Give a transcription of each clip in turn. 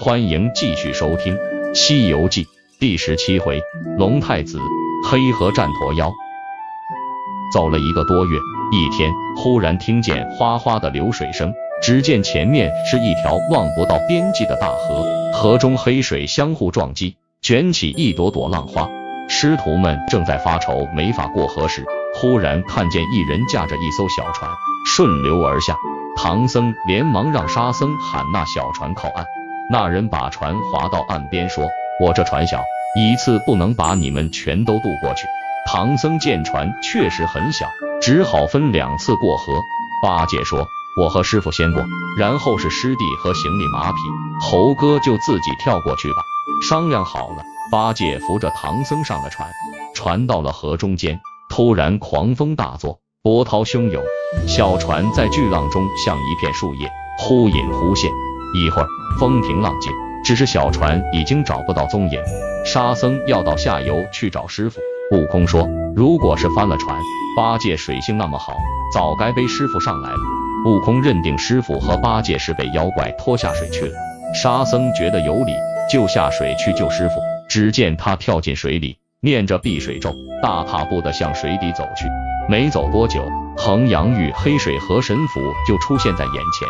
欢迎继续收听《西游记》第十七回：龙太子黑河战驼妖。走了一个多月，一天忽然听见哗哗的流水声，只见前面是一条望不到边际的大河，河中黑水相互撞击，卷起一朵朵浪花。师徒们正在发愁没法过河时，忽然看见一人驾着一艘小船顺流而下，唐僧连忙让沙僧喊那小船靠岸。那人把船划到岸边，说：“我这船小，一次不能把你们全都渡过去。”唐僧见船确实很小，只好分两次过河。八戒说：“我和师傅先过，然后是师弟和行李马匹，猴哥就自己跳过去吧。”商量好了，八戒扶着唐僧上了船。船到了河中间，突然狂风大作，波涛汹涌，小船在巨浪中像一片树叶，忽隐忽现。一会儿风平浪静，只是小船已经找不到踪影。沙僧要到下游去找师傅。悟空说：“如果是翻了船，八戒水性那么好，早该背师傅上来了。”悟空认定师傅和八戒是被妖怪拖下水去了。沙僧觉得有理，就下水去救师傅。只见他跳进水里，念着避水咒，大踏步的向水底走去。没走多久，衡阳玉黑水河神符就出现在眼前。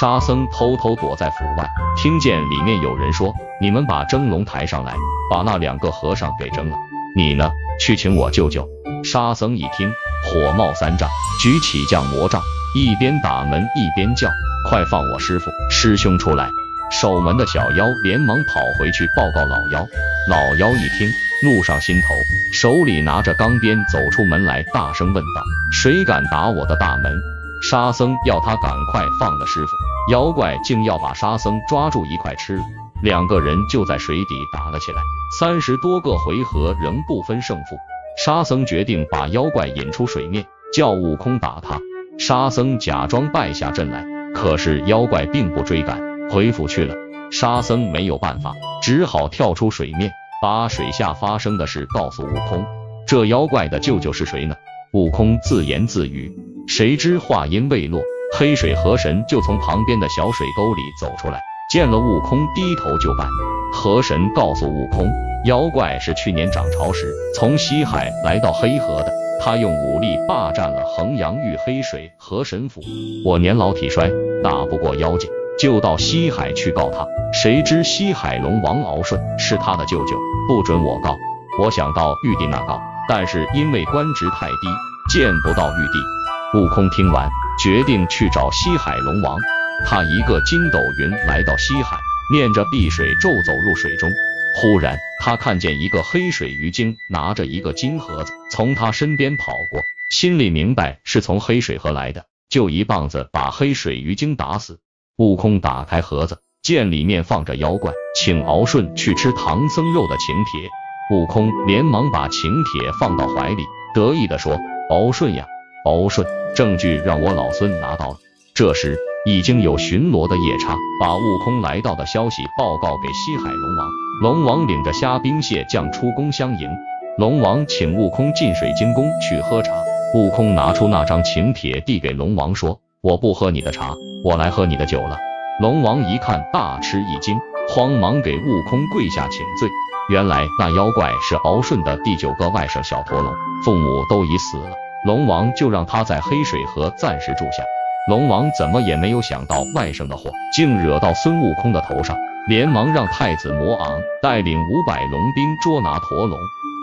沙僧偷偷躲在府外，听见里面有人说：“你们把蒸笼抬上来，把那两个和尚给蒸了。你呢，去请我舅舅。”沙僧一听，火冒三丈，举起降魔杖，一边打门一边叫：“快放我师傅师兄出来！”守门的小妖连忙跑回去报告老妖。老妖一听，怒上心头，手里拿着钢鞭走出门来，大声问道：“谁敢打我的大门？”沙僧要他赶快放了师傅，妖怪竟要把沙僧抓住一块吃了。两个人就在水底打了起来，三十多个回合仍不分胜负。沙僧决定把妖怪引出水面，叫悟空打他。沙僧假装败下阵来，可是妖怪并不追赶，回府去了。沙僧没有办法，只好跳出水面，把水下发生的事告诉悟空。这妖怪的舅舅是谁呢？悟空自言自语。谁知话音未落，黑水河神就从旁边的小水沟里走出来，见了悟空，低头就拜。河神告诉悟空，妖怪是去年涨潮时从西海来到黑河的，他用武力霸占了衡阳玉黑水河神府。我年老体衰，打不过妖精，就到西海去告他。谁知西海龙王敖顺是他的舅舅，不准我告。我想到玉帝那告，但是因为官职太低，见不到玉帝。悟空听完，决定去找西海龙王。他一个筋斗云来到西海，念着避水咒走入水中。忽然，他看见一个黑水鱼精拿着一个金盒子从他身边跑过，心里明白是从黑水河来的，就一棒子把黑水鱼精打死。悟空打开盒子，见里面放着妖怪请敖顺去吃唐僧肉的请帖。悟空连忙把请帖放到怀里，得意地说：“敖顺呀，敖顺。”证据让我老孙拿到了。这时已经有巡逻的夜叉把悟空来到的消息报告给西海龙王。龙王领着虾兵蟹将出宫相迎。龙王请悟空进水晶宫去喝茶。悟空拿出那张请帖递给龙王，说：“我不喝你的茶，我来喝你的酒了。”龙王一看，大吃一惊，慌忙给悟空跪下请罪。原来那妖怪是敖顺的第九个外甥小驼龙，父母都已死了。龙王就让他在黑水河暂时住下。龙王怎么也没有想到，外甥的祸竟惹到孙悟空的头上，连忙让太子魔昂带领五百龙兵捉拿驼龙。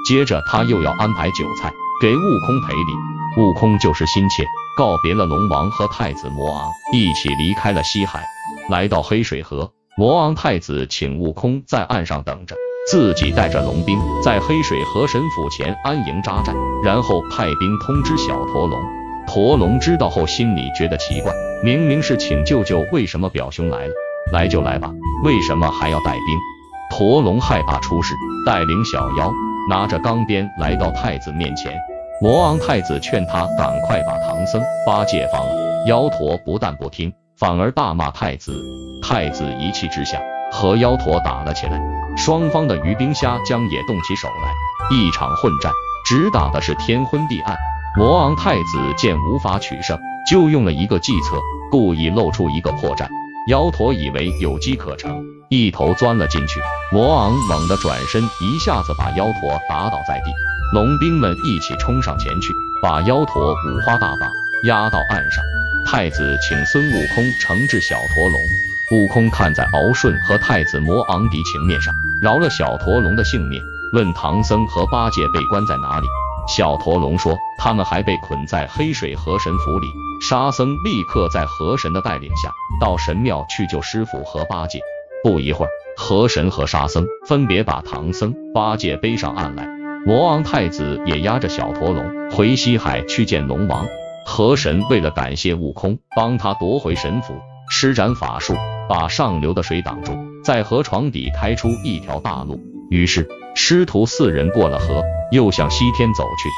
接着他又要安排酒菜给悟空赔礼。悟空就是心切，告别了龙王和太子魔昂，一起离开了西海，来到黑水河。魔昂太子请悟空在岸上等着。自己带着龙兵在黑水河神府前安营扎寨，然后派兵通知小驼龙。驼龙知道后，心里觉得奇怪：明明是请舅舅，为什么表兄来了？来就来吧，为什么还要带兵？驼龙害怕出事，带领小妖拿着钢鞭来到太子面前。魔昂太子劝他赶快把唐僧、八戒放了。妖驼不但不听，反而大骂太子。太子一气之下和妖驼打了起来。双方的鱼兵虾将也动起手来，一场混战，直打的是天昏地暗。魔昂太子见无法取胜，就用了一个计策，故意露出一个破绽。妖驼以为有机可乘，一头钻了进去。魔昂猛地转身，一下子把妖驼打倒在地。龙兵们一起冲上前去，把妖驼五花大绑，押到岸上。太子请孙悟空惩治小驼龙。悟空看在敖顺和太子魔昂迪情面上，饶了小驼龙的性命，问唐僧和八戒被关在哪里。小驼龙说，他们还被捆在黑水河神府里。沙僧立刻在河神的带领下，到神庙去救师傅和八戒。不一会儿，河神和沙僧分别把唐僧、八戒背上岸来。魔王太子也押着小驼龙回西海去见龙王。河神为了感谢悟空帮他夺回神符，施展法术。把上流的水挡住，在河床底开出一条大路。于是师徒四人过了河，又向西天走去。